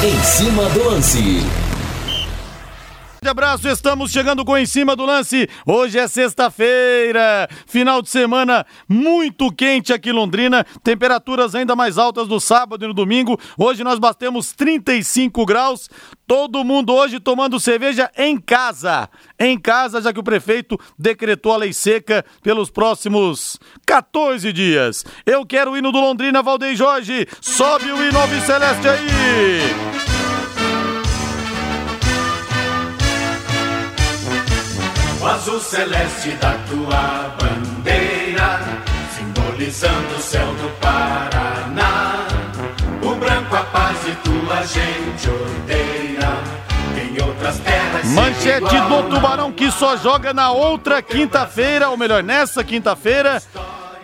Em cima do lance abraço, estamos chegando com em cima do lance. Hoje é sexta-feira, final de semana muito quente aqui em Londrina, temperaturas ainda mais altas no sábado e no domingo. Hoje nós batemos 35 graus. Todo mundo hoje tomando cerveja em casa. Em casa, já que o prefeito decretou a lei seca pelos próximos 14 dias. Eu quero o hino do Londrina, Valdeir Jorge. Sobe o hino Celeste aí. O azul celeste da tua bandeira, simbolizando o céu do Paraná. O branco a paz e tua gente odeia. Em outras terras. Manchete do Tubarão que só joga na outra quinta-feira, ou melhor, nessa quinta-feira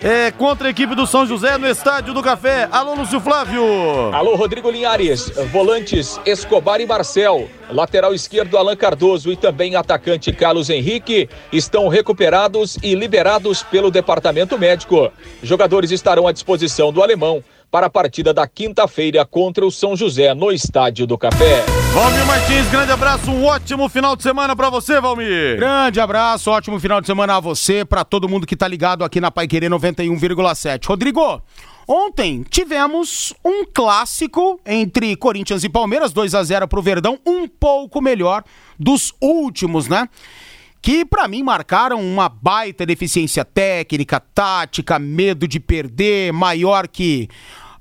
é, contra a equipe do São José no Estádio do Café. Alô, Lúcio Flávio. Alô, Rodrigo Linhares. Volantes Escobar e Marcel. Lateral esquerdo Alan Cardoso e também atacante Carlos Henrique estão recuperados e liberados pelo departamento médico. Jogadores estarão à disposição do alemão para a partida da quinta-feira contra o São José no Estádio do Café. Valmir Martins, grande abraço, um ótimo final de semana para você, Valmir. Grande abraço, ótimo final de semana a você, para todo mundo que tá ligado aqui na Pai Querer 91,7. Rodrigo, Ontem tivemos um clássico entre Corinthians e Palmeiras, 2 a 0 pro Verdão, um pouco melhor dos últimos, né? Que para mim marcaram uma baita deficiência técnica, tática, medo de perder, maior que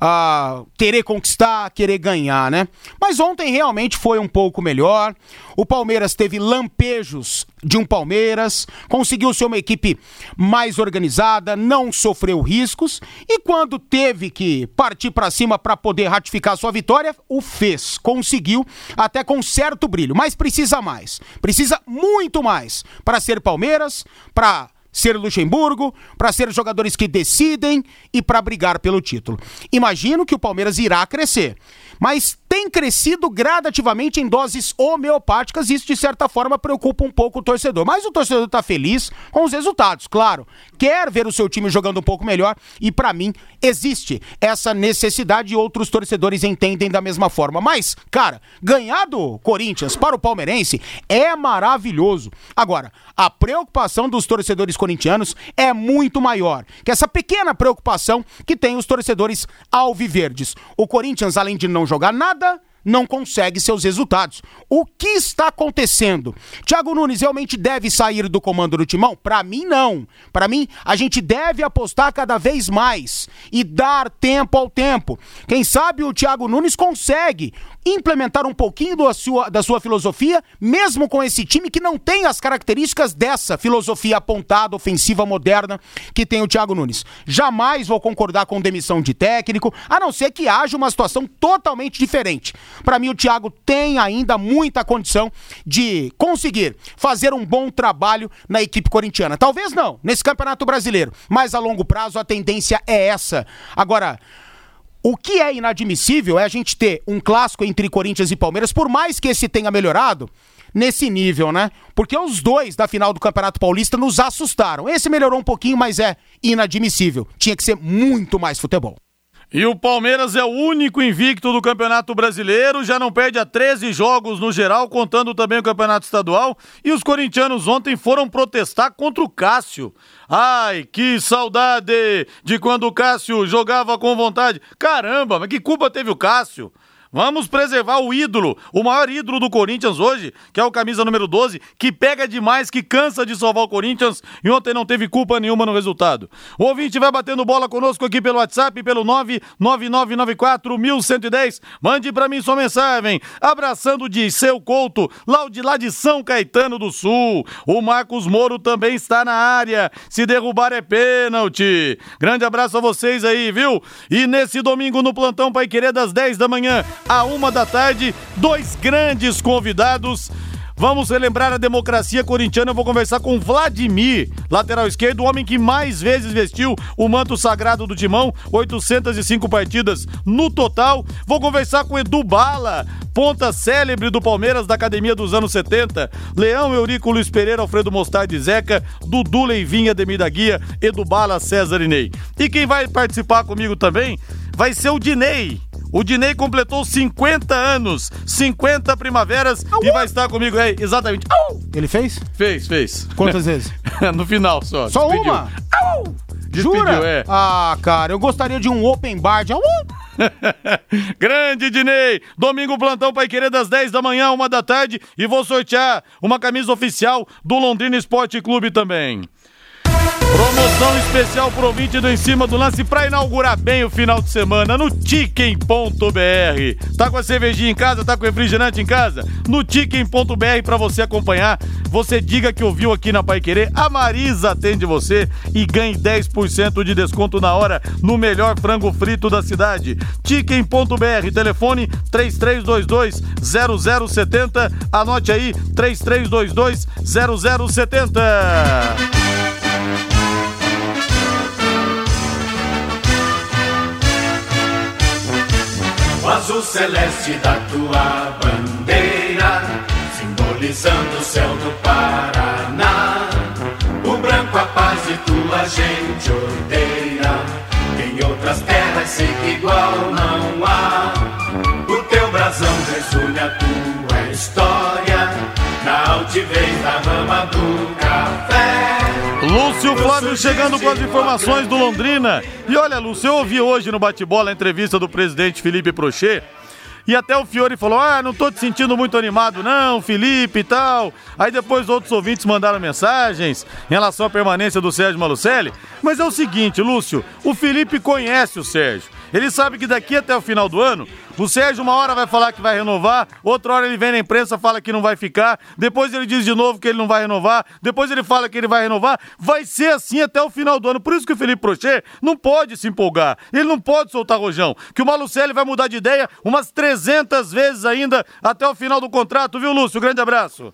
uh, querer conquistar, querer ganhar, né? Mas ontem realmente foi um pouco melhor. O Palmeiras teve lampejos de um Palmeiras, conseguiu ser uma equipe mais organizada, não sofreu riscos e quando teve que partir para cima para poder ratificar sua vitória, o fez, conseguiu até com certo brilho, mas precisa mais. Precisa muito mais para ser Palmeiras, para ser Luxemburgo, para ser jogadores que decidem e para brigar pelo título. Imagino que o Palmeiras irá crescer, mas tem crescido gradativamente em doses homeopáticas e isso de certa forma preocupa um pouco o torcedor. Mas o torcedor está feliz com os resultados, claro. Quer ver o seu time jogando um pouco melhor e para mim existe essa necessidade e outros torcedores entendem da mesma forma. Mas, cara, ganhar do Corinthians para o palmeirense é maravilhoso. Agora, a preocupação dos torcedores corintianos é muito maior que essa pequena preocupação que tem os torcedores alviverdes. O Corinthians, além de não jogar nada, não consegue seus resultados. O que está acontecendo? Thiago Nunes realmente deve sair do comando do timão? Para mim, não. Para mim, a gente deve apostar cada vez mais e dar tempo ao tempo. Quem sabe o Thiago Nunes consegue implementar um pouquinho da sua, da sua filosofia, mesmo com esse time que não tem as características dessa filosofia apontada, ofensiva, moderna que tem o Thiago Nunes. Jamais vou concordar com demissão de técnico, a não ser que haja uma situação totalmente diferente. Para mim, o Thiago tem ainda muita condição de conseguir fazer um bom trabalho na equipe corintiana. Talvez não, nesse Campeonato Brasileiro, mas a longo prazo a tendência é essa. Agora, o que é inadmissível é a gente ter um clássico entre Corinthians e Palmeiras, por mais que esse tenha melhorado, nesse nível, né? Porque os dois da final do Campeonato Paulista nos assustaram. Esse melhorou um pouquinho, mas é inadmissível. Tinha que ser muito mais futebol. E o Palmeiras é o único invicto do Campeonato Brasileiro, já não perde a 13 jogos no geral, contando também o Campeonato Estadual. E os corintianos ontem foram protestar contra o Cássio. Ai, que saudade de quando o Cássio jogava com vontade. Caramba, mas que culpa teve o Cássio? Vamos preservar o ídolo, o maior ídolo do Corinthians hoje, que é o camisa número 12, que pega demais, que cansa de salvar o Corinthians e ontem não teve culpa nenhuma no resultado. O ouvinte vai batendo bola conosco aqui pelo WhatsApp, pelo 99994-1110. Mande para mim sua mensagem. Abraçando de seu Couto, lá de, lá de São Caetano do Sul. O Marcos Moro também está na área. Se derrubar é pênalti. Grande abraço a vocês aí, viu? E nesse domingo no plantão Pai Querer das 10 da manhã, a uma da tarde, dois grandes convidados. Vamos relembrar a democracia corintiana. Eu vou conversar com Vladimir, lateral esquerdo, o homem que mais vezes vestiu o manto sagrado do Timão, 805 partidas no total. Vou conversar com Edu Bala, ponta célebre do Palmeiras da academia dos anos 70. Leão, Eurico, Luiz Pereira, Alfredo Mostardi Zeca, Dudu Leivinha, Ademir da Guia, Edu Bala, César Inei. E quem vai participar comigo também vai ser o Dinei O Dinei completou 50 anos, 50 primaveras e vai estar comigo aí, exatamente. Au! Ele fez? Fez, fez. Quantas vezes? no final só. Só despediu. uma? Au! Despediu, Jura? é. Ah, cara, eu gostaria de um open bar de... Grande Dinei! Domingo plantão Pai Querer das 10 da manhã, uma da tarde e vou sortear uma camisa oficial do Londrina Esporte Clube também. Promoção especial pro ouvinte do Em Cima do Lance pra inaugurar bem o final de semana no Chicken.br. Tá com a cervejinha em casa? Tá com refrigerante em casa? No Chicken.br pra você acompanhar. Você diga que ouviu aqui na Pai Querer. A Marisa atende você e ganhe 10% de desconto na hora no melhor frango frito da cidade. Chicken.br, telefone 3322 0070. Anote aí 3322 celeste da tua bandeira, simbolizando o céu do Paraná. O branco a paz e tua gente odeia. Em outras terras sei que igual não há. O teu brasão resulha a tua história. Na altivez da rama do café. Lúcio Flávio chegando com as informações do Londrina. E olha, Lúcio, eu ouvi hoje no bate-bola a entrevista do presidente Felipe Prochet. E até o Fiore falou: Ah, não tô te sentindo muito animado, não, Felipe e tal. Aí depois outros ouvintes mandaram mensagens em relação à permanência do Sérgio Malucelli. Mas é o seguinte, Lúcio, o Felipe conhece o Sérgio. Ele sabe que daqui até o final do ano, o Sérgio uma hora vai falar que vai renovar, outra hora ele vem na imprensa fala que não vai ficar, depois ele diz de novo que ele não vai renovar, depois ele fala que ele vai renovar. Vai ser assim até o final do ano. Por isso que o Felipe Prochet não pode se empolgar. Ele não pode soltar rojão. Que o Malucelli vai mudar de ideia umas 300 vezes ainda até o final do contrato, viu, Lúcio? Grande abraço.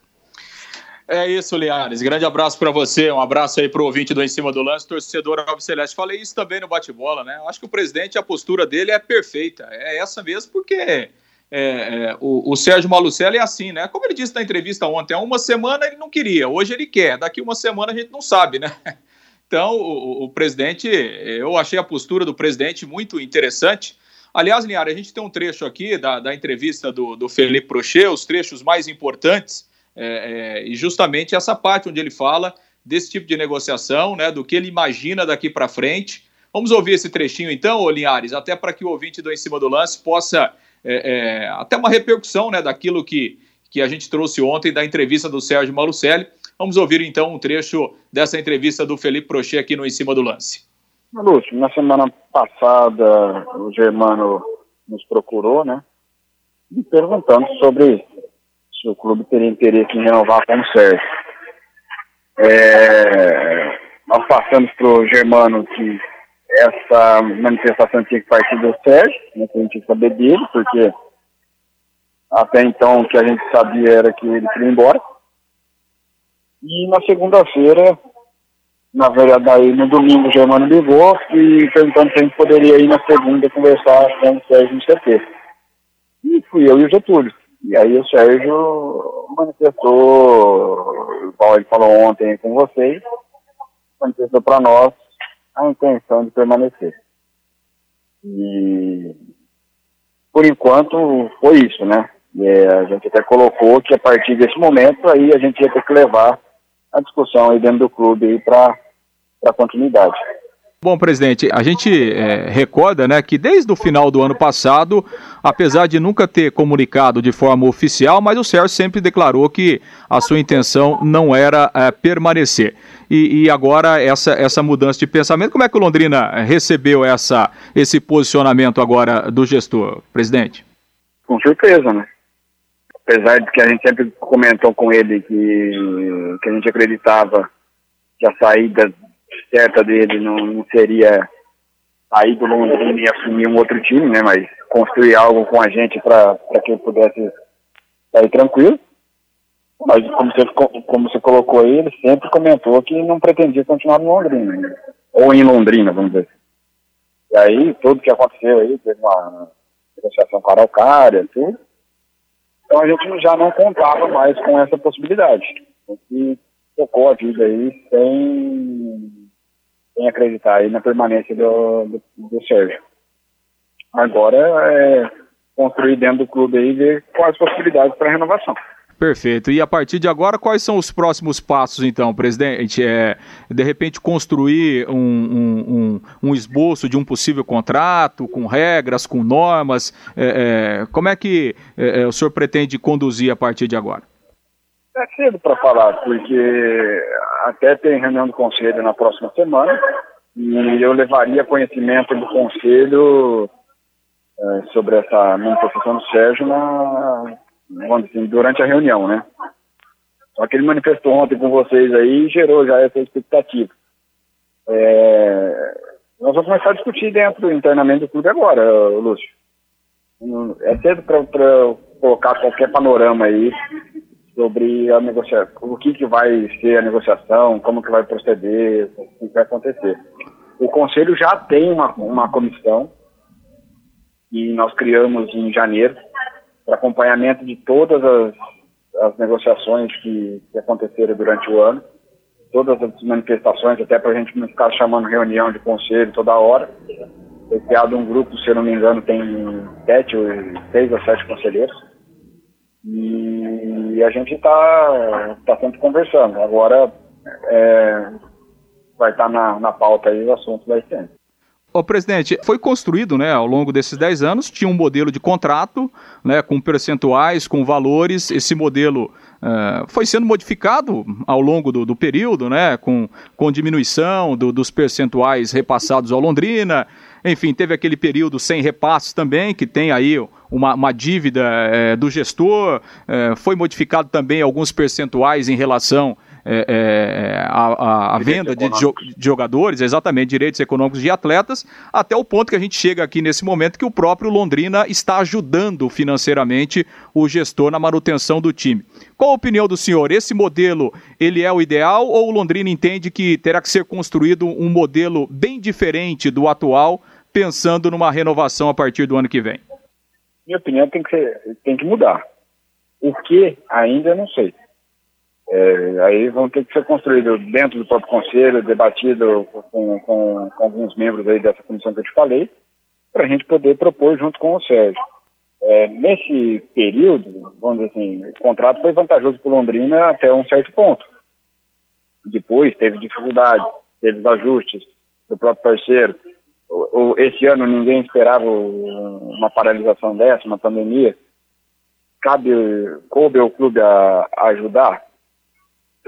É isso, Liares. Grande abraço para você, um abraço aí pro ouvinte do Em Cima do Lance, torcedor Alves Celeste. Falei isso também no bate-bola, né? Acho que o presidente, a postura dele é perfeita. É essa mesmo, porque é, é, o, o, Sérgio Malucelli é assim, né? Como ele disse na entrevista ontem, há uma semana ele não queria, hoje ele quer. Daqui uma semana a gente não sabe, né? Então, o, o presidente, eu achei a postura do presidente muito interessante. Aliás, Linhares, a gente tem um trecho aqui da, da entrevista do, do Felipe Prochet, os trechos mais importantes. É, é, e justamente essa parte onde ele fala desse tipo de negociação, né, do que ele imagina daqui para frente. Vamos ouvir esse trechinho então, ô Linhares, até para que o ouvinte do Em Cima do Lance possa é, é, até uma repercussão né, daquilo que, que a gente trouxe ontem da entrevista do Sérgio Malucelli. Vamos ouvir então um trecho dessa entrevista do Felipe Prochet aqui no Em Cima do Lance. Lúcio, na semana passada o Germano nos procurou, né, me perguntando sobre se o clube teria interesse em renovar com o Sérgio. É, nós passamos para o Germano que essa manifestação tinha que partir do Sérgio, né, que a gente tinha que saber dele, porque até então o que a gente sabia era que ele queria ir embora. E na segunda-feira, na verdade, no domingo o Germano ligou e perguntando se a gente poderia ir na segunda conversar com o Sérgio no CT. E fui eu e o Getúlio. E aí o Sérgio manifestou, igual ele falou ontem com vocês, manifestou para nós a intenção de permanecer. E por enquanto foi isso, né? É, a gente até colocou que a partir desse momento aí a gente ia ter que levar a discussão aí dentro do clube para continuidade. Bom, presidente, a gente é, recorda né, que desde o final do ano passado, apesar de nunca ter comunicado de forma oficial, mas o Sérgio sempre declarou que a sua intenção não era é, permanecer. E, e, agora essa, essa mudança de pensamento, como é que o Londrina recebeu essa, esse posicionamento agora do gestor, presidente? Com surpresa, né? Apesar de que a gente sempre comentou com ele que, que a gente acreditava que a saída certa dele não, não seria sair do Londrina e assumir um outro time, né? Mas construir algo com a gente para que ele pudesse sair tranquilo. Mas como você, como você colocou aí, ele sempre comentou que não pretendia continuar no Londrina, né? ou em Londrina, vamos dizer. E aí, tudo que aconteceu aí, teve uma negociação com a Araucária, tudo. Então a gente já não contava mais com essa possibilidade. A gente tocou a vida aí sem, sem acreditar aí na permanência do, do, do Sérgio. Agora é construir dentro do clube aí e ver quais possibilidades para renovação. Perfeito. E a partir de agora, quais são os próximos passos, então, presidente? É, de repente, construir um, um, um, um esboço de um possível contrato, com regras, com normas. É, é, como é que é, é, o senhor pretende conduzir a partir de agora? É cedo para falar, porque até tem reunião do conselho na próxima semana e eu levaria conhecimento do conselho é, sobre essa manifestação do Sérgio na, assim, durante a reunião, né? Só que ele manifestou ontem com vocês aí e gerou já essa expectativa. É, nós vamos começar a discutir dentro, internamente do clube agora, Lúcio. É cedo para colocar qualquer panorama aí sobre a negociação, o que, que vai ser a negociação, como que vai proceder, o que vai acontecer. O Conselho já tem uma, uma comissão e nós criamos em janeiro para acompanhamento de todas as, as negociações que, que, aconteceram durante o ano, todas as manifestações, até para a gente não ficar chamando reunião de conselho toda hora. Foi criado um grupo, se eu não me engano, tem sete, seis ou sete conselheiros. E a gente está tá sempre conversando. Agora é, vai estar tá na, na pauta aí o assunto da ICM. Ô, presidente, foi construído, né, ao longo desses 10 anos, tinha um modelo de contrato, né, com percentuais, com valores, esse modelo uh, foi sendo modificado ao longo do, do período, né, com, com diminuição do, dos percentuais repassados ao Londrina, enfim, teve aquele período sem repasses também, que tem aí uma, uma dívida é, do gestor, é, foi modificado também alguns percentuais em relação é, é, a, a venda de, de, jogadores, exatamente, direitos econômicos de atletas, até o ponto que a gente chega aqui nesse momento que o próprio Londrina está ajudando financeiramente o gestor na manutenção do time. Qual a opinião do senhor? Esse modelo, ele é o ideal ou o Londrina entende que terá que ser construído um modelo bem diferente do atual, pensando numa renovação a partir do ano que vem? Minha opinião tem que, ser, tem que mudar. O que ainda não sei. É, aí vão ter que ser construídos dentro do próprio conselho, debatido com, com, com, alguns membros aí dessa comissão que eu te falei, para a gente poder propor junto com o Sérgio. É, nesse período, vamos dizer assim, o contrato foi vantajoso para Londrina até um certo ponto. Depois teve dificuldade, teve ajustes do próprio parceiro. Esse ano ninguém esperava uma paralisação dessa, uma pandemia. Cabe, coube ao clube a, a ajudar?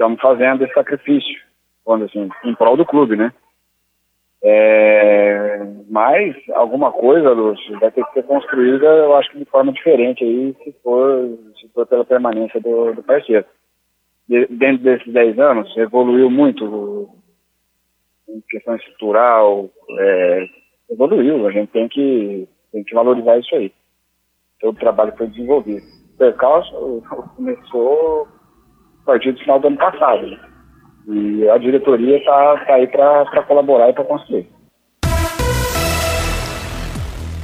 estamos fazendo esse sacrifício, quando assim, em prol do clube, né? É, mas alguma coisa, Lúcio, vai ter que ser construída, eu acho que de forma diferente aí, se for, se for pela permanência do, do parceiro. De, dentro desses 10 anos, evoluiu muito questão estrutural, é, evoluiu, a gente tem que, tem que valorizar isso aí. Todo o trabalho foi desenvolvido. O percalço começou a partir do final do ano passado. Né? E a diretoria está tá aí para colaborar e para construir.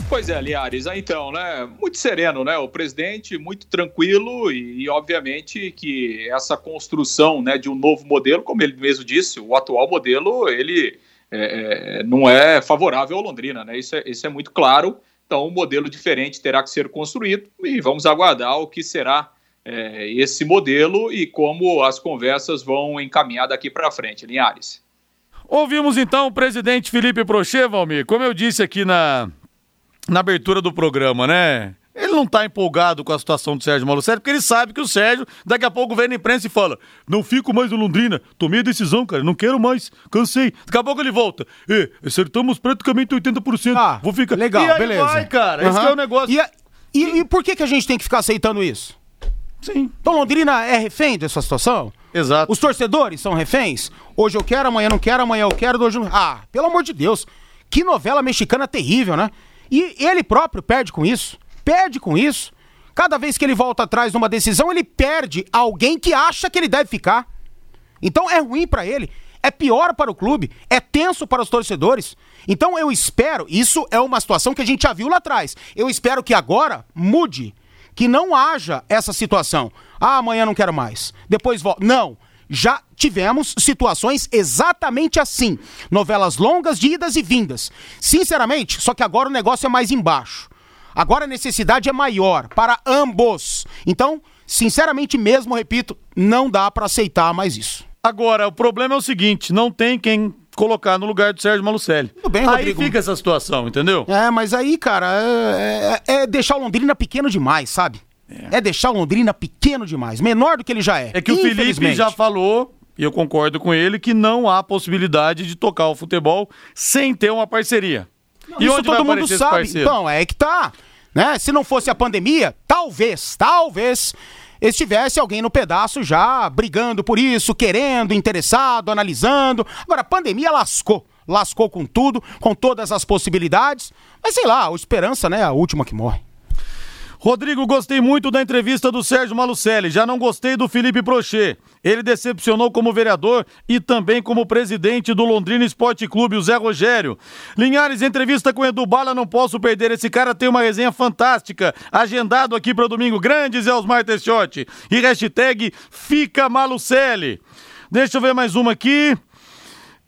Pois é, Liares, então, né? Muito sereno, né? O presidente muito tranquilo e, e, obviamente, que essa construção, né, de um novo modelo, como ele mesmo disse, o atual modelo, ele é, é, não é favorável ao Londrina, né? Isso é, isso é muito claro. Então, um modelo diferente terá que ser construído e vamos aguardar o que será é, esse modelo e como as conversas vão encaminhar daqui para frente. Linhares. Ouvimos então o presidente Felipe Prochê, Valmir, como eu disse aqui na, na abertura do programa, né? Ele não tá empolgado com a situação do Sérgio Malucelli, porque ele sabe que o Sérgio, daqui a pouco, vem na imprensa e fala: Não fico mais no Londrina, tomei a decisão, cara, não quero mais, cansei. Daqui a pouco ele volta: E, acertamos praticamente 80%. Ah, vou ficar. Legal, e aí beleza. Vai, cara, uhum. esse é o negócio. E, a, e, e por que, que a gente tem que ficar aceitando isso? Sim. Então Londrina é refém dessa situação? Exato. Os torcedores são reféns? Hoje eu quero, amanhã não quero, amanhã eu quero, hoje não... Ah, pelo amor de Deus. Que novela mexicana terrível, né? E ele próprio perde com isso. Perde com isso. Cada vez que ele volta atrás numa decisão, ele perde alguém que acha que ele deve ficar. Então é ruim para ele, é pior para o clube, é tenso para os torcedores. Então eu espero, isso é uma situação que a gente já viu lá atrás. Eu espero que agora mude que não haja essa situação. Ah, amanhã não quero mais. Depois volto. Não. Já tivemos situações exatamente assim. Novelas longas de idas e vindas. Sinceramente, só que agora o negócio é mais embaixo. Agora a necessidade é maior para ambos. Então, sinceramente mesmo, repito, não dá para aceitar mais isso. Agora, o problema é o seguinte: não tem quem colocar no lugar do Sérgio Malucelli. Tudo bem, Rodrigo. Aí fica essa situação, entendeu? É, mas aí, cara, é, é, é deixar o Londrina pequeno demais, sabe? É. é deixar o Londrina pequeno demais, menor do que ele já é. É que o Felipe já falou e eu concordo com ele que não há possibilidade de tocar o futebol sem ter uma parceria. Não, e isso todo mundo sabe. Então, é que tá. Né? Se não fosse a pandemia, talvez, talvez estivesse alguém no pedaço já brigando por isso, querendo, interessado, analisando. Agora, a pandemia lascou. Lascou com tudo, com todas as possibilidades. Mas sei lá, a esperança, né, é a última que morre. Rodrigo, gostei muito da entrevista do Sérgio Malucelli. Já não gostei do Felipe Prochet. Ele decepcionou como vereador e também como presidente do Londrina Esporte Clube, o Zé Rogério. Linhares, entrevista com Edu Bala, não posso perder. Esse cara tem uma resenha fantástica. Agendado aqui para domingo. Grande Zé Osmar Teixotti. E hashtag Fica Malucelli. Deixa eu ver mais uma aqui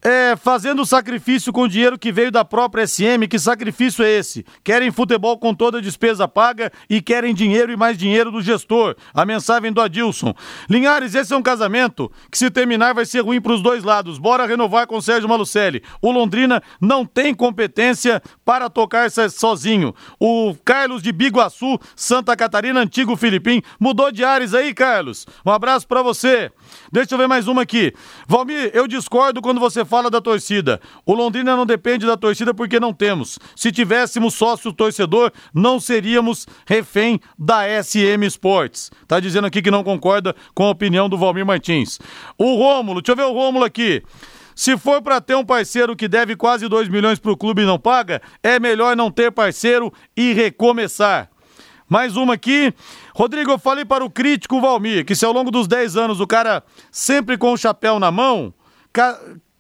é, fazendo sacrifício com dinheiro que veio da própria SM, que sacrifício é esse? Querem futebol com toda a despesa paga e querem dinheiro e mais dinheiro do gestor. A mensagem do Adilson. Linhares, esse é um casamento que se terminar vai ser ruim para os dois lados. Bora renovar com Sérgio Malucelli. O Londrina não tem competência para tocar sozinho. O Carlos de Biguaçu, Santa Catarina, antigo Filipim, mudou de ares aí, Carlos. Um abraço para você. Deixa eu ver mais uma aqui. Valmir, eu discordo quando você fala da torcida. O Londrina não depende da torcida porque não temos. Se tivéssemos sócio torcedor, não seríamos refém da SM Sports. Tá dizendo aqui que não concorda com a opinião do Valmir Martins. O Rômulo, deixa eu ver o Rômulo aqui. Se for para ter um parceiro que deve quase 2 milhões para o clube e não paga, é melhor não ter parceiro e recomeçar. Mais uma aqui. Rodrigo, eu falei para o crítico Valmir que se ao longo dos 10 anos o cara sempre com o chapéu na mão,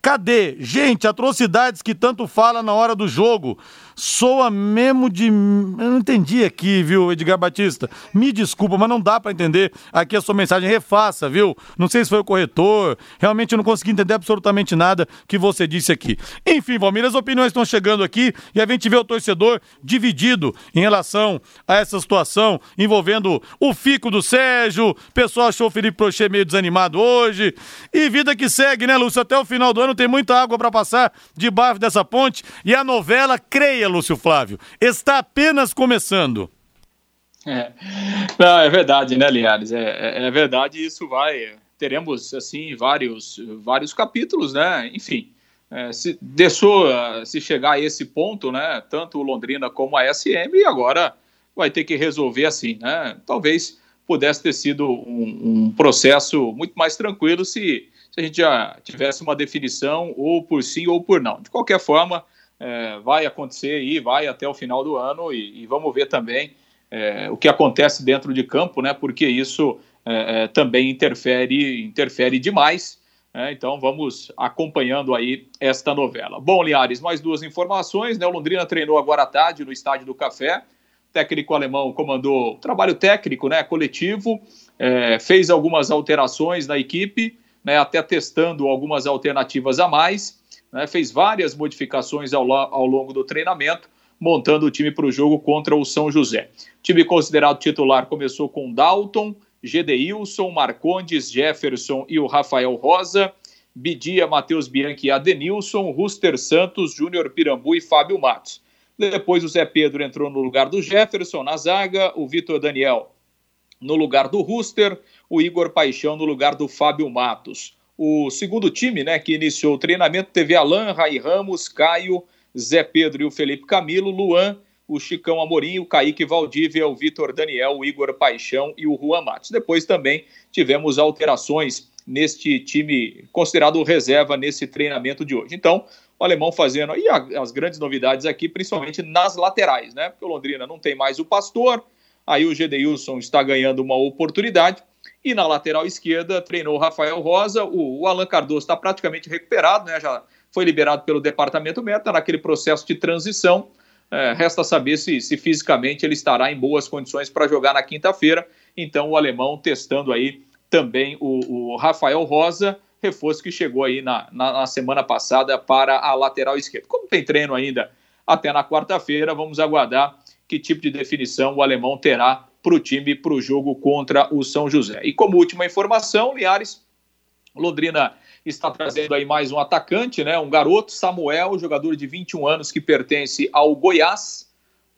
Cadê? Gente, atrocidades que tanto fala na hora do jogo soa mesmo de. Eu não entendi aqui, viu, Edgar Batista? Me desculpa, mas não dá para entender aqui a sua mensagem. Refaça, viu? Não sei se foi o corretor. Realmente eu não consegui entender absolutamente nada que você disse aqui. Enfim, Valmir, as opiniões estão chegando aqui e a gente vê o torcedor dividido em relação a essa situação envolvendo o fico do Sérgio. O pessoal achou o Felipe Prochê meio desanimado hoje. E vida que segue, né, Lúcio? Até o final do ano tem muita água para passar debaixo dessa ponte e a novela, creia, Lúcio Flávio, está apenas começando. É. Não, é verdade, né, Linhares? É, é, é, verdade, isso vai. Teremos, assim, vários, vários capítulos, né? Enfim, é, se deixou se chegar a esse ponto, né? Tanto o Londrina como a SM, e agora vai ter que resolver assim, né? Talvez pudesse ter sido um, um processo muito mais tranquilo se, se a gente já tivesse uma definição ou por sim ou por não. De qualquer forma, é, vai acontecer aí, vai até o final do ano e, e vamos ver também é, o que acontece dentro de campo, né? Porque isso é, é também interfere, interfere demais. Né, então vamos acompanhando aí esta novela. Bom, Liares, mais duas informações. Né? O Londrina treinou agora à tarde no Estádio do Café. O técnico alemão comandou trabalho técnico, né, coletivo, é, fez algumas alterações na equipe, né, até testando algumas alternativas a mais né, fez várias modificações ao, ao longo do treinamento, montando o time para o jogo contra o São José. O time considerado titular começou com Dalton, Gedeilson, Marcondes, Jefferson e o Rafael Rosa, Bidia, Matheus Bianchi e Adenilson, Ruster Santos, Júnior Pirambu e Fábio Matos. Depois o Zé Pedro entrou no lugar do Jefferson na zaga, o Vitor Daniel no lugar do Ruster, o Igor Paixão no lugar do Fábio Matos. O segundo time, né, que iniciou o treinamento, teve Alain, Rai Ramos, Caio, Zé Pedro e o Felipe Camilo, Luan, o Chicão Amorim, o Kaique Valdívia, o Vitor Daniel, o Igor Paixão e o Juan Matos. Depois também tivemos alterações neste time considerado reserva nesse treinamento de hoje. Então, o alemão fazendo e as grandes novidades aqui, principalmente nas laterais, né? Porque o Londrina não tem mais o Pastor, aí o Gedeilson está ganhando uma oportunidade e na lateral esquerda treinou o Rafael Rosa. O, o Alan Cardoso está praticamente recuperado, né? Já foi liberado pelo departamento médico, naquele processo de transição. É, resta saber se, se fisicamente ele estará em boas condições para jogar na quinta-feira. Então o alemão testando aí também o, o Rafael Rosa, reforço que chegou aí na, na, na, semana passada para a lateral esquerda. Como tem treino ainda até na quarta-feira, vamos aguardar que tipo de definição o alemão terá para o time para o jogo contra o São José. E como última informação, Liares, Londrina está trazendo aí mais um atacante, né? Um garoto, Samuel, jogador de 21 anos que pertence ao Goiás.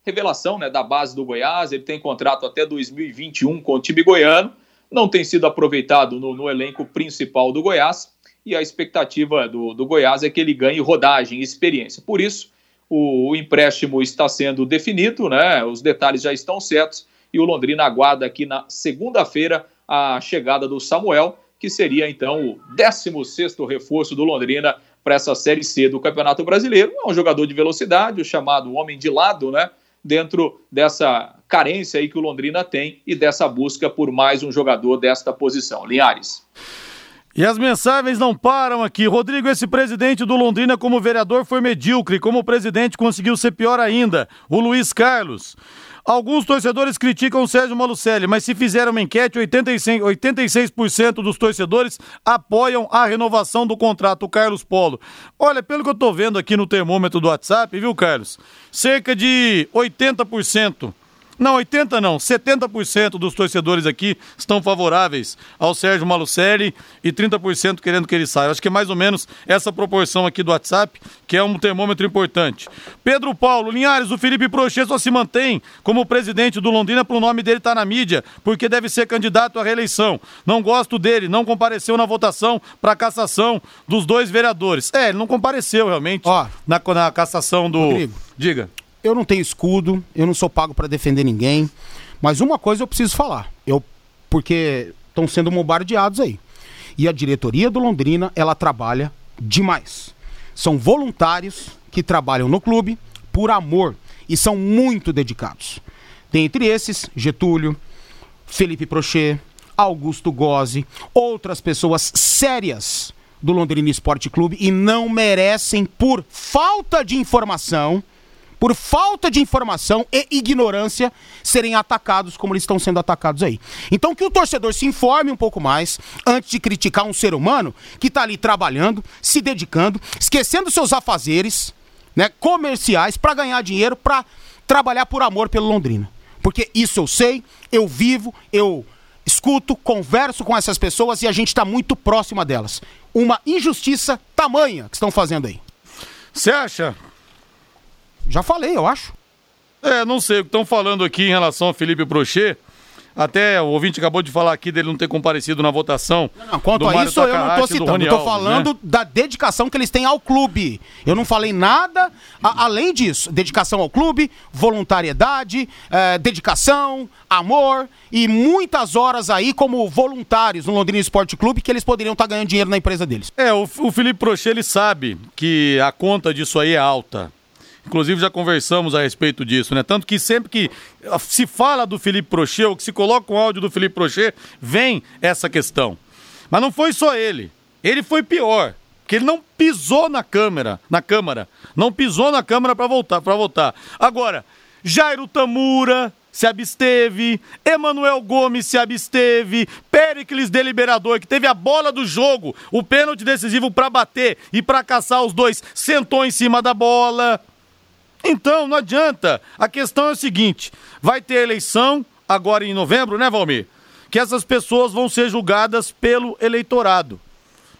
Revelação, né, da base do Goiás, ele tem contrato até 2021 com o time goiano não tem sido aproveitado no, no elenco principal do Goiás e a expectativa do, do, Goiás é que ele ganhe rodagem e experiência. Por isso, o, o, empréstimo está sendo definido, né? os detalhes já estão certos e o Londrina aguarda aqui na segunda-feira a chegada do Samuel, que seria então o 16 reforço do Londrina para essa Série C do Campeonato Brasileiro. É um jogador de velocidade, o chamado homem de lado, né? dentro dessa carência aí que o Londrina tem e dessa busca por mais um jogador desta posição. Linhares. E as mensagens não param aqui. Rodrigo, esse presidente do Londrina como vereador foi medíocre, como presidente conseguiu ser pior ainda. O Luiz Carlos. Alguns torcedores criticam o Sérgio Malucelli, mas se fizer uma enquete, 86%, 86% dos torcedores apoiam a renovação do contrato. Carlos Polo. Olha, pelo que eu tô vendo aqui no termômetro do WhatsApp, viu, Carlos? Cerca de 80% não, 80 não, 70% dos torcedores aqui estão favoráveis ao Sérgio Malucelli e 30% querendo que ele saia. Acho que é mais ou menos essa proporção aqui do WhatsApp, que é um termômetro importante. Pedro Paulo, Linhares, o Felipe Prochê só se mantém como presidente do Londrina para o nome dele estar tá na mídia, porque deve ser candidato à reeleição. Não gosto dele, não compareceu na votação para a cassação dos dois vereadores. É, ele não compareceu realmente Ó, na, na cassação do. Rodrigo, Diga eu não tenho escudo, eu não sou pago para defender ninguém, mas uma coisa eu preciso falar, eu porque estão sendo bombardeados aí. E a diretoria do Londrina, ela trabalha demais. São voluntários que trabalham no clube por amor e são muito dedicados. Dentre esses, Getúlio, Felipe Prochê, Augusto Gozzi, outras pessoas sérias do Londrina Esporte Clube e não merecem, por falta de informação, por falta de informação e ignorância, serem atacados como eles estão sendo atacados aí. Então que o torcedor se informe um pouco mais antes de criticar um ser humano que está ali trabalhando, se dedicando, esquecendo seus afazeres, né, comerciais para ganhar dinheiro, para trabalhar por amor pelo Londrina. Porque isso eu sei, eu vivo, eu escuto, converso com essas pessoas e a gente está muito próxima delas. Uma injustiça tamanha que estão fazendo aí. Você acha já falei, eu acho. É, não sei o que estão falando aqui em relação ao Felipe Brochet. Até o ouvinte acabou de falar aqui dele não ter comparecido na votação. Não, não quanto a isso, eu não tô citando. Eu tô falando né? da dedicação que eles têm ao clube. Eu não falei nada a, além disso. Dedicação ao clube, voluntariedade, é, dedicação, amor e muitas horas aí como voluntários no Londrina Esporte Clube que eles poderiam estar tá ganhando dinheiro na empresa deles. É, o, o Felipe Prochet, ele sabe que a conta disso aí é alta. Inclusive já conversamos a respeito disso, né? Tanto que sempre que se fala do Felipe Prochê, ou que se coloca o áudio do Felipe Prochê, vem essa questão. Mas não foi só ele. Ele foi pior, que ele não pisou na câmera, na câmara, não pisou na câmara para voltar, para votar. Agora, Jairo Tamura se absteve, Emanuel Gomes se absteve, Pericles Deliberador, que teve a bola do jogo, o pênalti decisivo para bater e para caçar os dois, sentou em cima da bola. Então, não adianta. A questão é o seguinte: vai ter eleição agora em novembro, né, Valmir? Que essas pessoas vão ser julgadas pelo eleitorado.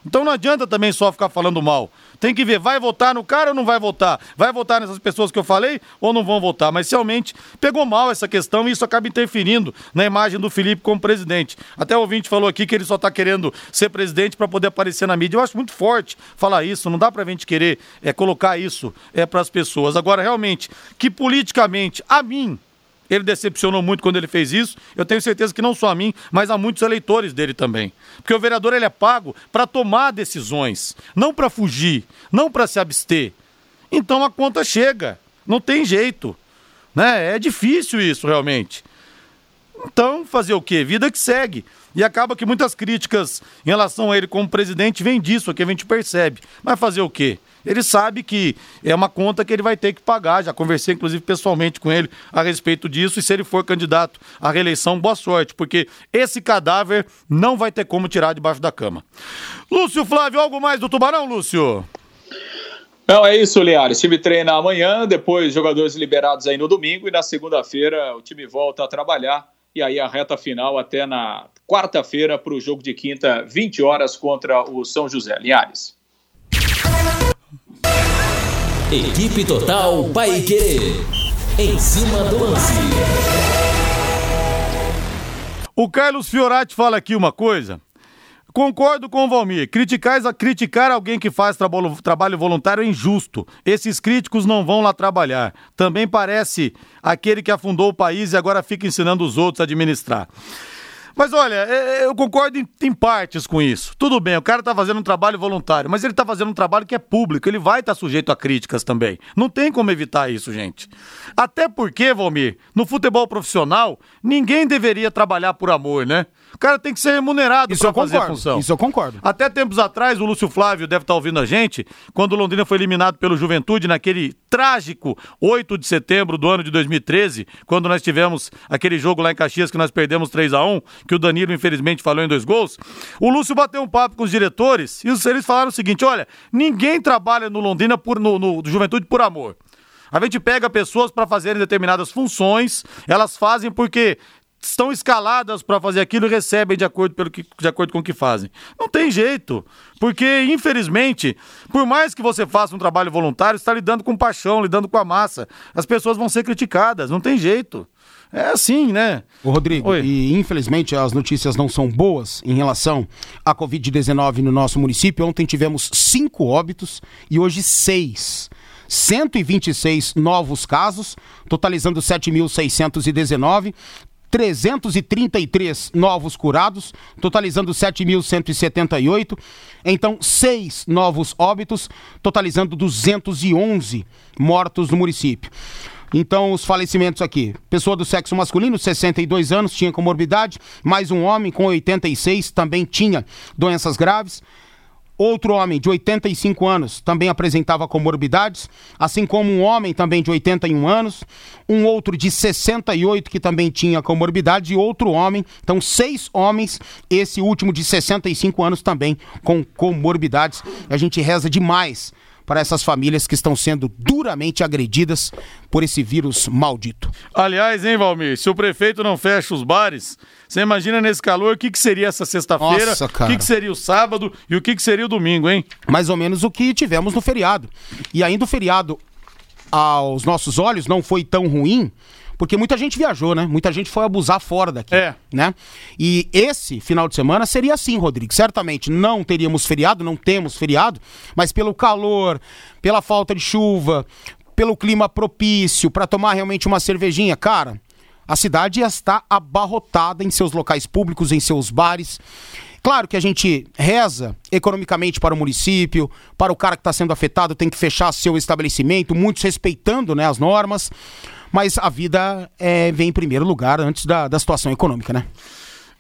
Então não adianta também só ficar falando mal. Tem que ver, vai votar no cara ou não vai votar? Vai votar nessas pessoas que eu falei ou não vão votar? Mas realmente pegou mal essa questão e isso acaba interferindo na imagem do Felipe como presidente. Até o ouvinte falou aqui que ele só está querendo ser presidente para poder aparecer na mídia. Eu acho muito forte falar isso, não dá para a gente querer é, colocar isso é, para as pessoas. Agora, realmente, que politicamente, a mim, ele decepcionou muito quando ele fez isso. Eu tenho certeza que não só a mim, mas a muitos eleitores dele também. Porque o vereador ele é pago para tomar decisões, não para fugir, não para se abster. Então a conta chega, não tem jeito. Né? É difícil isso realmente. Então, fazer o quê? Vida que segue. E acaba que muitas críticas em relação a ele como presidente vêm disso, aqui a gente percebe. Mas fazer o quê? Ele sabe que é uma conta que ele vai ter que pagar. Já conversei, inclusive, pessoalmente com ele a respeito disso. E se ele for candidato à reeleição, boa sorte, porque esse cadáver não vai ter como tirar debaixo da cama. Lúcio Flávio, algo mais do Tubarão, Lúcio? Não, é isso, Liares. O time treina amanhã, depois jogadores liberados aí no domingo e na segunda-feira o time volta a trabalhar e aí a reta final até na quarta-feira para o jogo de quinta, 20 horas contra o São José. Liares. Equipe Total Paique. Em cima do lance. O Carlos Fiorati fala aqui uma coisa. Concordo com o Valmir. Criticar, criticar alguém que faz trabalho, trabalho voluntário é injusto. Esses críticos não vão lá trabalhar. Também parece aquele que afundou o país e agora fica ensinando os outros a administrar. Mas olha, é, é, eu concordo em, em, partes com isso. Tudo bem, o cara está fazendo um trabalho voluntário, mas ele está fazendo um trabalho que é público, ele vai estar tá sujeito a críticas também. Não tem como evitar isso, gente. Até porque, Valmir, no futebol profissional, ninguém deveria trabalhar por amor, né? O cara tem que ser remunerado para fazer a função. Isso eu concordo. Até tempos atrás, o Lúcio Flávio deve estar tá ouvindo a gente, quando o Londrina foi eliminado pelo Juventude naquele trágico 8 de setembro do ano de 2013, quando nós tivemos aquele jogo lá em Caxias que nós perdemos 3 a 1 que o Danilo infelizmente falou em dois gols. O Lúcio bateu um papo com os diretores e eles falaram o seguinte: olha, ninguém trabalha no Londrina por, no, no Juventude por amor. A gente pega pessoas para fazerem determinadas funções, elas fazem porque estão escaladas para fazer aquilo e recebem de acordo, pelo que, de acordo com o que fazem. Não tem jeito, porque infelizmente, por mais que você faça um trabalho voluntário, está lidando com paixão, lidando com a massa. As pessoas vão ser criticadas, não tem jeito. É assim, né? O Rodrigo, Oi. e infelizmente as notícias não são boas em relação à Covid-19 no nosso município. Ontem tivemos cinco óbitos e hoje seis. 126 novos casos, totalizando 7.619. 333 novos curados, totalizando 7.178. Então, seis novos óbitos, totalizando 211 mortos no município. Então, os falecimentos aqui. Pessoa do sexo masculino, 62 anos, tinha comorbidade. Mais um homem com 86, também tinha doenças graves. Outro homem de 85 anos também apresentava comorbidades, assim como um homem também de 81 anos, um outro de 68 que também tinha comorbidade e outro homem, então seis homens, esse último de 65 anos também com comorbidades. A gente reza demais para essas famílias que estão sendo duramente agredidas por esse vírus maldito. Aliás, hein, Valmir, se o prefeito não fecha os bares, você imagina nesse calor o que, que seria essa sexta-feira, o que, que seria o sábado e o que, que seria o domingo, hein? Mais ou menos o que tivemos no feriado. E ainda o feriado, aos nossos olhos, não foi tão ruim, porque muita gente viajou, né? Muita gente foi abusar fora daqui. É. Né? E esse final de semana seria assim, Rodrigo. Certamente não teríamos feriado, não temos feriado, mas pelo calor, pela falta de chuva, pelo clima propício para tomar realmente uma cervejinha, cara, a cidade está abarrotada em seus locais públicos, em seus bares. Claro que a gente reza economicamente para o município, para o cara que está sendo afetado, tem que fechar seu estabelecimento, muitos respeitando né, as normas mas a vida é, vem em primeiro lugar antes da, da situação econômica, né?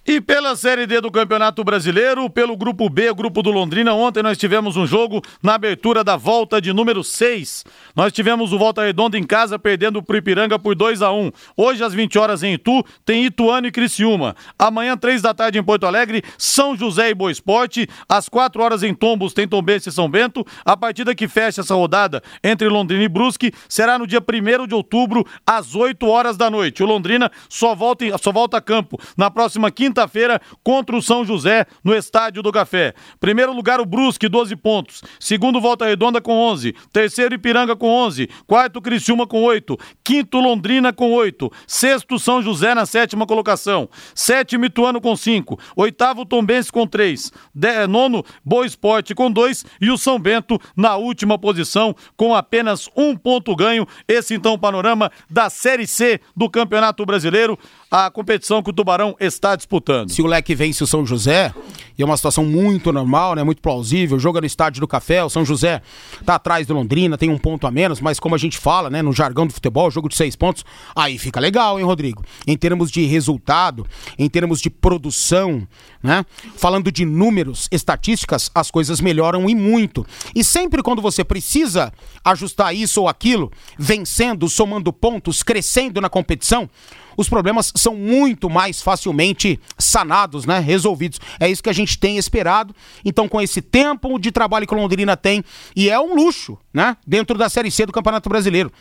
E pela Série D do Campeonato Brasileiro, pelo Grupo B, Grupo do Londrina, ontem nós tivemos um jogo na abertura da volta de número 6. Nós tivemos o Volta Redonda em casa perdendo o Ipiranga por 2 a 1 Hoje, às 20 horas em Itu, tem Ituano e Criciúma. Amanhã, 3 da tarde em Porto Alegre, São José e Boa Esporte. Às 4 horas em Tombos, tem Tombense e São Bento. A partida que fecha essa rodada entre Londrina e Brusque será no dia 1 de outubro, às 8 horas da noite. O Londrina só volta, só volta a campo na próxima quinta quinta-feira contra o São José no Estádio do Café. Primeiro lugar o Brusque, 12 pontos. Segundo Volta Redonda com 11. Terceiro Ipiranga com 11. Quarto Criciúma com 8. Quinto Londrina com 8. Sexto São José na sétima colocação. Sétimo Ituano com 5. Oitavo Tombense com 3. De... Nono Boa Esporte com 2. E o São Bento na última posição com apenas um ponto ganho. Esse então o panorama da Série C do Campeonato Brasileiro. A competição que o Tubarão está disputando. Se o Leque vence o São José, e é uma situação muito normal, né? Muito plausível, joga no estádio do Café, o São José tá atrás do Londrina, tem um ponto a menos, mas como a gente fala, né, no jargão do futebol, jogo de seis pontos, aí fica legal, hein, Rodrigo? Em termos de resultado, em termos de produção, né? Falando de números, estatísticas, as coisas melhoram e muito. E sempre quando você precisa ajustar isso ou aquilo, vencendo, somando pontos, crescendo na competição, os problemas são muito mais facilmente sanados, né? Resolvidos. É isso que a gente tem esperado. Então, com esse tempo de trabalho que o Londrina tem, e é um luxo, né? Dentro da Série C do Campeonato Brasileiro.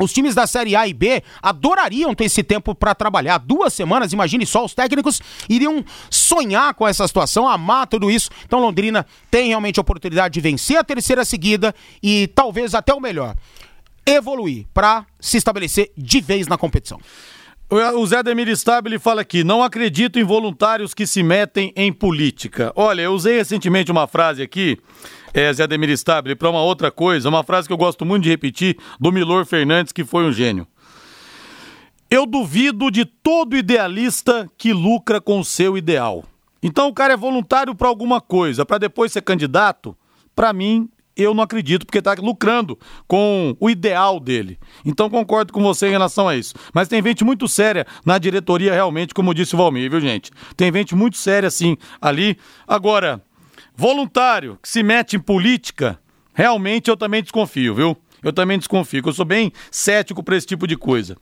Os times da Série A e B adorariam ter esse tempo para trabalhar. Duas semanas, imagine só, os técnicos iriam sonhar com essa situação, amar tudo isso. Então Londrina tem realmente a oportunidade de vencer a terceira seguida e talvez até o melhor, evoluir para se estabelecer de vez na competição. O Zé Demir Stabile fala aqui: não acredito em voluntários que se metem em política. Olha, eu usei recentemente uma frase aqui, é, Zé Demir Stabile, para uma outra coisa, uma frase que eu gosto muito de repetir, do Milor Fernandes, que foi um gênio. Eu duvido de todo idealista que lucra com o seu ideal. Então o cara é voluntário para alguma coisa, para depois ser candidato, para mim eu não acredito, porque está lucrando com o ideal dele. Então concordo com você em relação a isso. Mas tem gente muito séria na diretoria, realmente, como disse o Valmir, viu, gente? Tem gente muito séria, assim, ali. Agora, voluntário que se mete em política, realmente eu também desconfio, viu? Eu também desconfio, eu sou bem cético para esse tipo de coisa.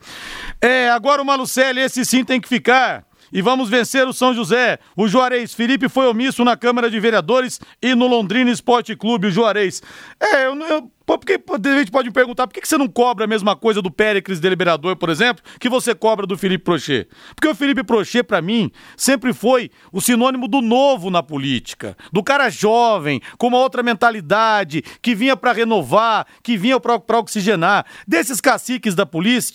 É, agora o Malucelli, esse sim tem que ficar e vamos vencer o São José. O Juarez Felipe foi omisso na Câmara de Vereadores e no Londrina Esporte Clube, o Juarez. É, eu, eu porque a gente pode me perguntar por que você não cobra a mesma coisa do Péricles Deliberador, por exemplo, que você cobra do Felipe Prochet? Porque o Felipe Prochet, para mim, sempre foi o sinônimo do novo na política, do cara jovem, com uma outra mentalidade, que vinha para renovar, que vinha para oxigenar. Desses caciques da,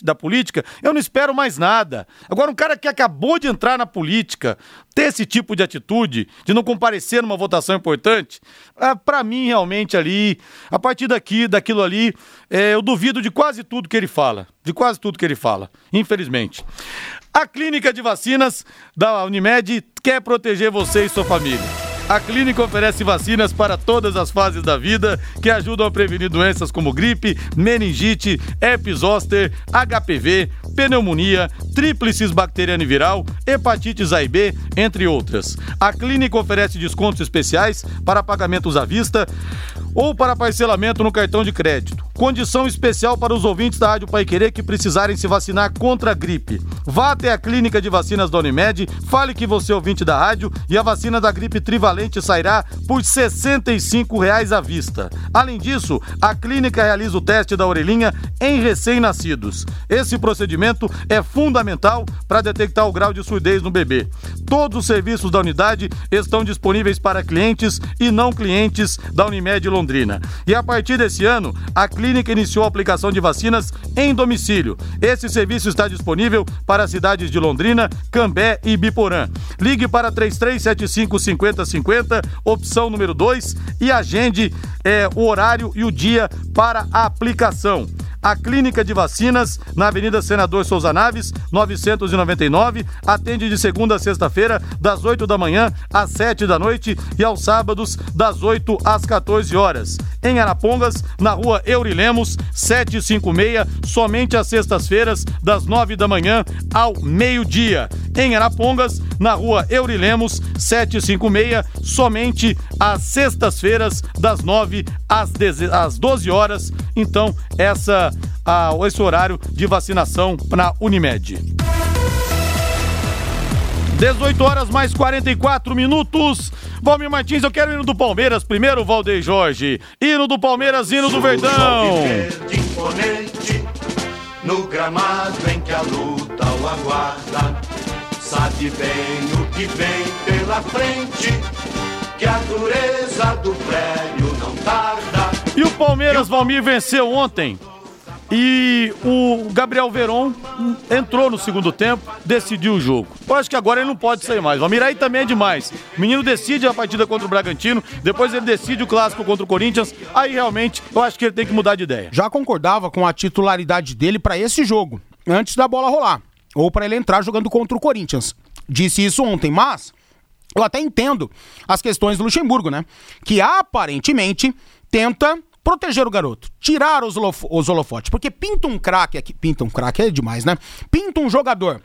da política, eu não espero mais nada. Agora, um cara que acabou de entrar na política, ter esse tipo de atitude, de não comparecer numa votação importante, ah, para mim, realmente, ali, a partir daqui, daquilo ali, é, eu duvido de quase tudo que ele fala. De quase tudo que ele fala, infelizmente. A clínica de vacinas da Unimed quer proteger você e sua família. A clínica oferece vacinas para todas as fases da vida que ajudam a prevenir doenças como gripe, meningite, herpes HPV, pneumonia, tríplices bacteriana viral, hepatites A e B, entre outras. A clínica oferece descontos especiais para pagamentos à vista ou para parcelamento no cartão de crédito. Condição especial para os ouvintes da Rádio Pai Querer que precisarem se vacinar contra a gripe. Vá até a clínica de vacinas da Unimed, fale que você é ouvinte da rádio e a vacina da gripe trivalente sairá por 65 reais à vista. Além disso, a clínica realiza o teste da orelhinha em recém-nascidos. Esse procedimento é fundamental para detectar o grau de surdez no bebê. Todos os serviços da unidade estão disponíveis para clientes e não clientes da Unimed Londrina. E a partir desse ano, a clínica iniciou a aplicação de vacinas em domicílio. Esse serviço está disponível para as cidades de Londrina, Cambé e Biporã. Ligue para 3375 5050, opção número 2, e agende é, o horário e o dia para a aplicação a Clínica de Vacinas, na Avenida Senador Souza Naves, 999. Atende de segunda a sexta-feira, das 8 da manhã às 7 da noite e aos sábados, das 8 às 14 horas. Em Arapongas, na rua Eurilemos, 756, somente às sextas-feiras, das 9 da manhã ao meio-dia. Em Arapongas, na rua Eurilemos, 756, somente às sextas-feiras, das 9 às, às 12 horas. Então, essa a, esse horário de vacinação na Unimed. 18 horas mais 44 minutos. Valmir Martins, eu quero hino do Palmeiras primeiro, Valdeir Jorge. Hino do Palmeiras, hino do Verdão. No gramado em que a luta o aguarda, sabe bem o que vem pela frente, que a dureza do prédio não tarda. E o Palmeiras, Valmir, venceu ontem e o Gabriel Veron entrou no segundo tempo, decidiu o jogo. Eu acho que agora ele não pode sair mais. O Mirai também é demais. O menino decide a partida contra o Bragantino, depois ele decide o clássico contra o Corinthians. Aí realmente eu acho que ele tem que mudar de ideia. Já concordava com a titularidade dele para esse jogo, antes da bola rolar. ou para ele entrar jogando contra o Corinthians. Disse isso ontem, mas eu até entendo as questões do Luxemburgo, né? Que aparentemente tenta proteger o garoto, tirar os, os holofotes, porque pinta um craque aqui, pinta um craque é demais, né? Pinta um jogador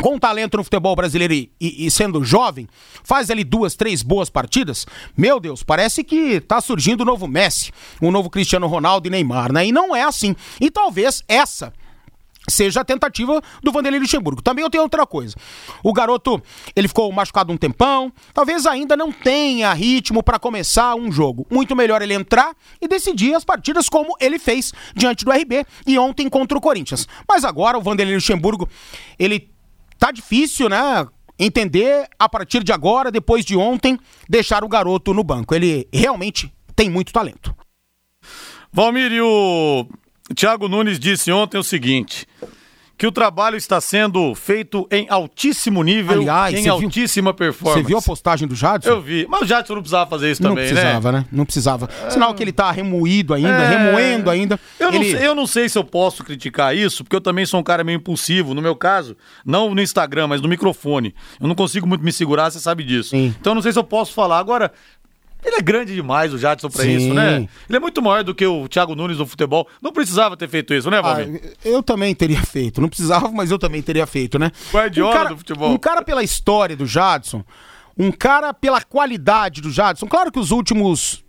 com talento no futebol brasileiro e, e, e, sendo jovem, faz ali duas, três boas partidas, meu Deus, parece que tá surgindo o novo Messi, o novo Cristiano Ronaldo e Neymar, né? E não é assim. E talvez essa seja a tentativa do Vanderlei Luxemburgo. Também eu tenho outra coisa. O garoto, ele ficou machucado um tempão, talvez ainda não tenha ritmo para começar um jogo. Muito melhor ele entrar e decidir as partidas como ele fez diante do RB e ontem contra o Corinthians. Mas agora o Vanderlei Luxemburgo, ele tá difícil, né? Entender a partir de agora, depois de ontem, deixar o garoto no banco. Ele realmente tem muito talento. Valmir, o Thiago Nunes disse ontem o seguinte: que o trabalho está sendo feito em altíssimo nível, Aliás, em altíssima viu, performance. Você viu a postagem do Jadson? Eu vi. Mas o Jadson não precisava fazer isso não também, né? Não precisava, né? né? Não precisava. Sinal que ele está remoído ainda, é... remoendo ainda. Eu, ele... não sei, eu não sei se eu posso criticar isso, porque eu também sou um cara meio impulsivo. No meu caso, não no Instagram, mas no microfone. Eu não consigo muito me segurar, você sabe disso. Sim. Então eu não sei se eu posso falar. Agora, ele é grande demais, o Jadson, pra Sim. isso, né? Ele é muito maior do que o Thiago Nunes no futebol. Não precisava ter feito isso, né, Valmir? Ah, eu também teria feito. Não precisava, mas eu também teria feito, né? Guardiola um cara, do futebol. Um cara pela história do Jadson, um cara pela qualidade do Jadson. Claro que os últimos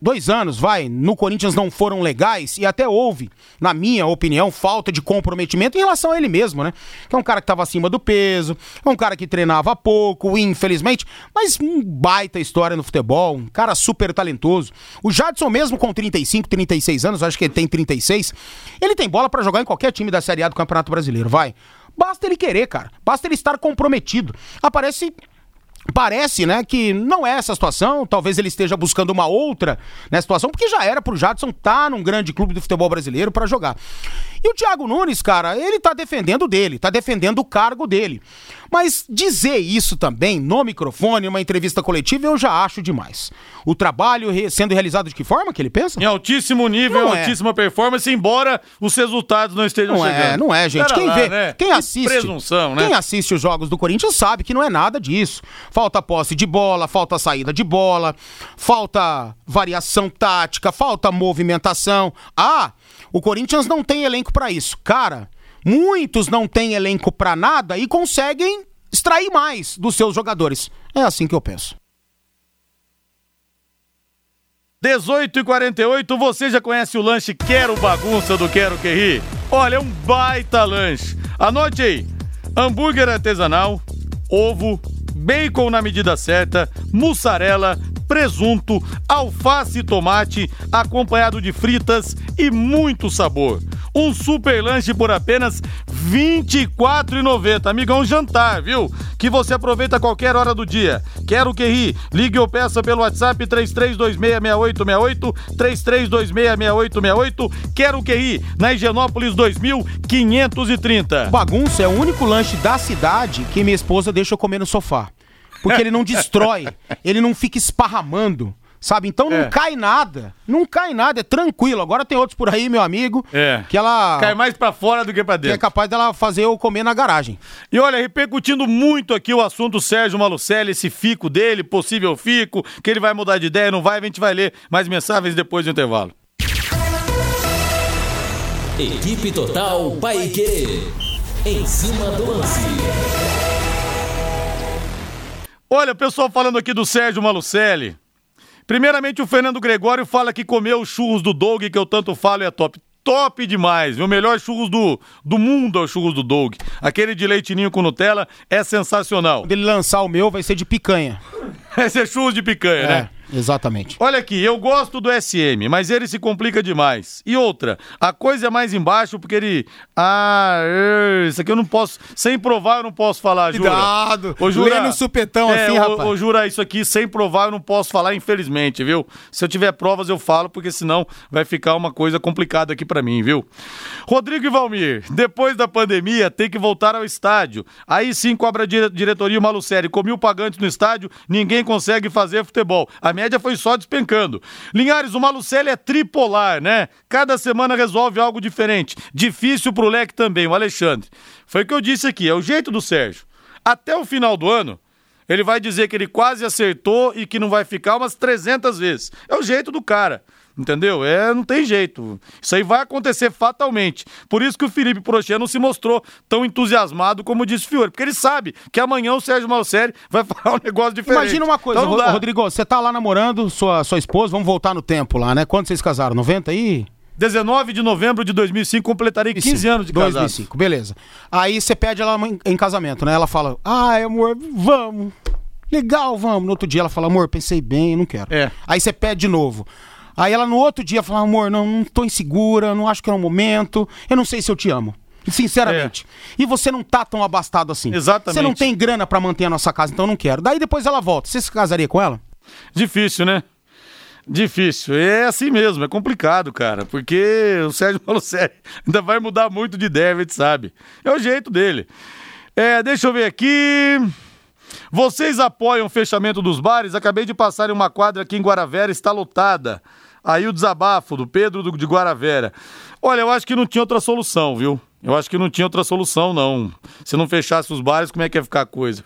dois anos, vai, no Corinthians não foram legais e até houve, na minha opinião, falta de comprometimento em relação a ele mesmo, né? Que é um cara que estava acima do peso, é um cara que treinava pouco, infelizmente, mas um baita história no futebol, um cara super talentoso. O Jadson mesmo com 35, 36 anos, acho que ele tem 36, ele tem bola para jogar em qualquer time da Série A do Campeonato Brasileiro, vai. Basta ele querer, cara. Basta ele estar comprometido. Aparece Parece, né, que não é essa situação, talvez ele esteja buscando uma outra né, situação, porque já era pro Jadson estar tá num grande clube do futebol brasileiro para jogar. E o Thiago Nunes, cara, ele tá defendendo dele, tá defendendo o cargo dele. Mas dizer isso também no microfone, uma entrevista coletiva, eu já acho demais. O trabalho sendo realizado de que forma que ele pensa? Em altíssimo nível, não é. altíssima performance, embora os resultados não estejam não é, chegando. É, não é, gente. quem lá, vê, né? quem assiste, presunção, né? quem assiste os jogos do Corinthians sabe que não é nada disso. Falta posse de bola, falta saída de bola, falta variação tática, falta movimentação. Ah, o Corinthians não tem elenco para isso. Cara, muitos não têm elenco para nada e conseguem extrair mais dos seus jogadores. É assim que eu penso. 18 e 48 você já conhece o lanche Quero Bagunça do Quero Que Olha, é um baita lanche. Anote aí: hambúrguer artesanal, ovo, bacon na medida certa, mussarela, presunto, alface e tomate, acompanhado de fritas e muito sabor. Um super lanche por apenas R$ 24,90. Amigão, jantar, viu? Que você aproveita a qualquer hora do dia. Quero que ri. Ligue ou peça pelo WhatsApp 33266868, 33266868. Quero que ri. Na Higienópolis 2530. Bagunça é o único lanche da cidade que minha esposa deixa eu comer no sofá. Porque ele não destrói, ele não fica esparramando. Sabe? Então não é. cai nada. Não cai nada, é tranquilo. Agora tem outros por aí, meu amigo, é. que ela. Cai mais para fora do que para dentro. Que é capaz dela fazer eu comer na garagem. E olha, repercutindo muito aqui o assunto Sérgio Malucelli, esse fico dele, possível fico, que ele vai mudar de ideia, não vai, a gente vai ler mais mensagens depois do intervalo. Equipe Total Paique. Em cima do lance. Olha, o pessoal falando aqui do Sérgio Malucelli. Primeiramente, o Fernando Gregório fala que comeu os churros do Doug, que eu tanto falo, é top. Top demais, O melhor churros do, do mundo é o churros do Doug. Aquele de leitinho com Nutella é sensacional. Quando ele lançar o meu, vai ser de picanha. vai ser churros de picanha, é. né? Exatamente. Olha aqui, eu gosto do SM, mas ele se complica demais. E outra, a coisa é mais embaixo porque ele. Ah, isso aqui eu não posso. Sem provar eu não posso falar, Jura. Cuidado! Ô, Jura, Lê no supetão é, assim, rapaz. Ô, Jura, isso aqui sem provar eu não posso falar, infelizmente, viu? Se eu tiver provas eu falo, porque senão vai ficar uma coisa complicada aqui para mim, viu? Rodrigo e Valmir, depois da pandemia tem que voltar ao estádio. Aí sim cobra a diretoria o Malucério. Com mil pagantes no estádio, ninguém consegue fazer futebol. A média foi só despencando. Linhares, o Malucelli é tripolar, né? Cada semana resolve algo diferente. Difícil pro leque também, o Alexandre. Foi o que eu disse aqui, é o jeito do Sérgio. Até o final do ano, ele vai dizer que ele quase acertou e que não vai ficar umas 300 vezes. É o jeito do cara. Entendeu? É, não tem jeito. Isso aí vai acontecer fatalmente. Por isso que o Felipe Prochê não se mostrou tão entusiasmado como disse o Fiore. Porque ele sabe que amanhã o Sérgio Malseri vai falar um negócio diferente. Imagina uma coisa, Então. Rodrigo, você tá lá namorando sua, sua esposa, vamos voltar no tempo lá, né? Quando vocês casaram? 90 aí? 19 de novembro de 2005, completarei 15 anos de casado. 2005, beleza. Aí você pede ela em, em casamento, né? Ela fala, ai amor, vamos. Legal, vamos. No outro dia ela fala, amor, pensei bem, não quero. É. Aí você pede de novo. Aí ela no outro dia fala, amor, não, não tô insegura, não acho que é o momento, eu não sei se eu te amo. Sinceramente. E você não tá tão abastado assim. É. Exatamente. Você não tem grana pra manter a nossa casa, então eu não quero. Daí depois ela volta. Você se casaria com ela? Difícil, né? Difícil. É assim mesmo, é complicado, cara. Porque o Sérgio falou sério, ainda vai mudar muito de ideia, a gente sabe. É o jeito dele. É, deixa eu ver aqui. Vocês apoiam o fechamento dos bares? Acabei de passar em uma quadra aqui em Guaravera, está lotada. Aí o desabafo do Pedro de Guaravera. Olha, eu acho que não tinha outra solução, viu? Eu acho que não tinha outra solução, não. Se não fechasse os bares, como é que ia ficar a coisa?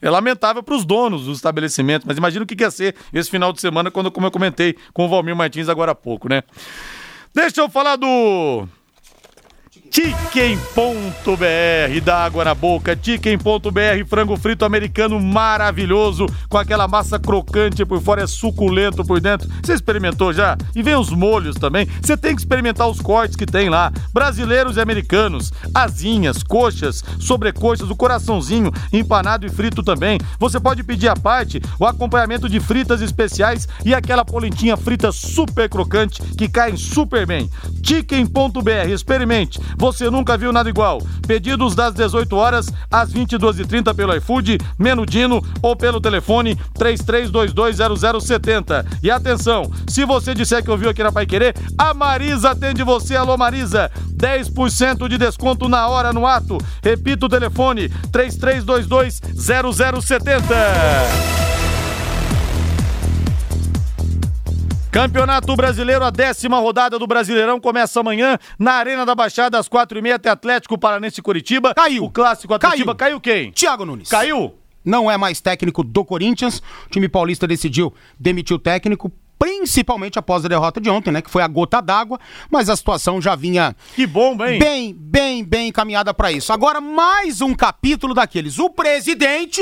É lamentável para os donos dos estabelecimentos, mas imagina o que que ia ser esse final de semana, quando, como eu comentei com o Valmir Martins agora há pouco, né? Deixa eu falar do Chicken.br, dá água na boca. Chicken.br, frango frito americano maravilhoso, com aquela massa crocante por fora, é suculento por dentro. Você experimentou já? E vem os molhos também. Você tem que experimentar os cortes que tem lá. Brasileiros e americanos, asinhas, coxas, sobrecoxas, o coraçãozinho, empanado e frito também. Você pode pedir à parte o acompanhamento de fritas especiais e aquela polentinha frita super crocante que caem super bem. Chicken.br, experimente. Você nunca viu nada igual. Pedidos das 18 horas às 22h30 pelo iFood, Menudino ou pelo telefone 33220070. E atenção, se você disser que ouviu aqui na Pai Querer, a Marisa atende você. Alô Marisa, 10% de desconto na hora no ato. Repita o telefone 33220070. Campeonato Brasileiro, a décima rodada do Brasileirão começa amanhã na Arena da Baixada, às quatro e meia, até Atlético Paranense e Curitiba. Caiu. O clássico Atlético caiu quem? Thiago Nunes. Caiu? Não é mais técnico do Corinthians. O time paulista decidiu demitir o técnico, principalmente após a derrota de ontem, né? Que foi a gota d'água, mas a situação já vinha Que bomba, hein? bem, bem, bem encaminhada para isso. Agora, mais um capítulo daqueles. O presidente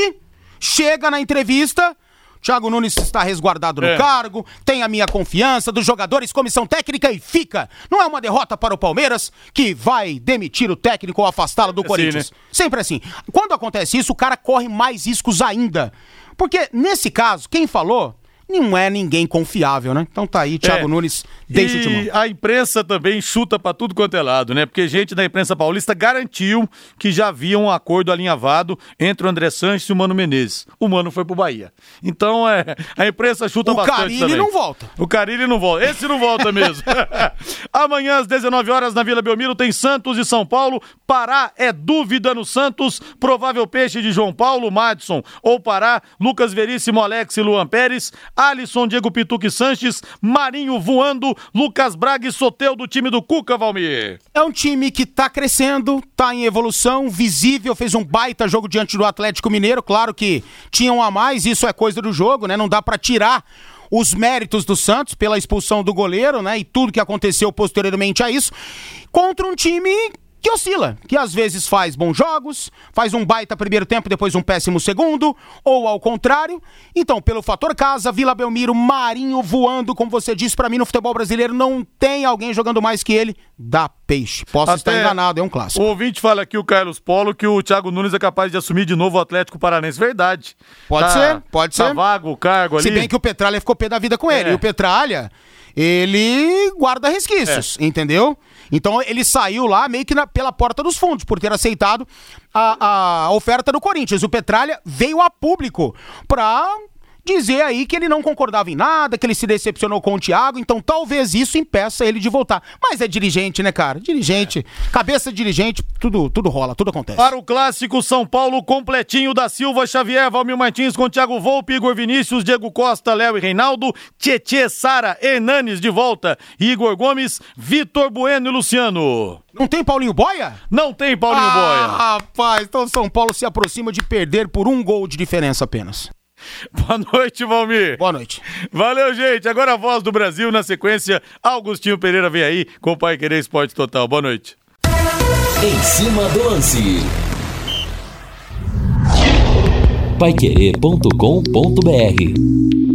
chega na entrevista. Thiago Nunes está resguardado no É. cargo, tem a minha confiança dos jogadores, comissão técnica e fica. Não é uma derrota para o Palmeiras que vai demitir o técnico ou afastá-lo do Assim, Corinthians. né? Sempre assim. Quando acontece isso, o cara corre mais riscos ainda. Porque, nesse caso, quem falou não é ninguém confiável, né? Então tá aí, Thiago É. Nunes, deixa o e timão. a imprensa também chuta pra tudo quanto é lado, né? Porque gente da imprensa paulista garantiu que já havia um acordo alinhavado entre o André Sanches e o Mano Menezes. O Mano foi pro Bahia. Então, é, a imprensa chuta O bastante Carille também. não volta. O Carilli não volta. Esse não volta mesmo. Amanhã, às 19 horas, na Vila Belmiro, tem Santos e São Paulo. Pará é dúvida no Santos. Provável peixe de João Paulo, Madison ou Pará. Lucas Veríssimo, Alex e Luan Pérez. Alisson, Diego Pituque Sanches. Marinho voando. Lucas Braga e Soteu do time do Cuca, Valmir. É um time que tá crescendo, tá em evolução, visível, fez um baita jogo diante do Atlético Mineiro. Claro que tinha um a mais, isso é coisa do jogo, né? Não dá pra tirar os méritos do Santos pela expulsão do goleiro, né? E tudo que aconteceu posteriormente a isso. Contra um time que oscila, que às vezes faz bons jogos, faz um baita primeiro tempo, depois um péssimo segundo, ou ao contrário. Então, pelo fator casa, Vila Belmiro, Marinho voando, como você disse, pra mim no futebol brasileiro não tem alguém jogando mais que ele, dá peixe. Posso estar enganado, é um O clássico. ouvinte fala aqui, o Carlos Polo, que o Thiago Nunes é capaz de assumir de novo o Atlético Paranense. Verdade. Pode Tá- ser, pode Tá ser. vago o cargo ali. Se bem que o Petralha ficou pé da vida com ele. É. E o Petralha, ele guarda resquícios, É. entendeu? Então ele saiu lá meio que na- pela porta dos fundos, por ter aceitado a, a oferta do Corinthians. O Petralha veio a público pra dizer aí que ele não concordava em nada, que ele se decepcionou com o Thiago, então talvez isso impeça ele de voltar. Mas é dirigente, né, cara? Dirigente, cabeça de dirigente, tudo, tudo rola, tudo acontece. Para o clássico São Paulo completinho da Silva Xavier, Valmir Martins com Thiago Volpe, Igor Vinícius, Diego Costa, Léo e Reinaldo, Tietê, Sara, Hernanes de volta, Igor Gomes, Vitor Bueno e Luciano. Não tem Paulinho Boia? Não tem Paulinho ah, Boia. Rapaz, então São Paulo se aproxima de perder por um gol de diferença apenas. Boa noite, Valmir. Boa noite. Valeu, gente. Agora a voz do Brasil, na sequência, Augustinho Pereira vem aí com o Pai Querer Esporte Total. Boa noite. Em cima do lance. Paiquerê.com.br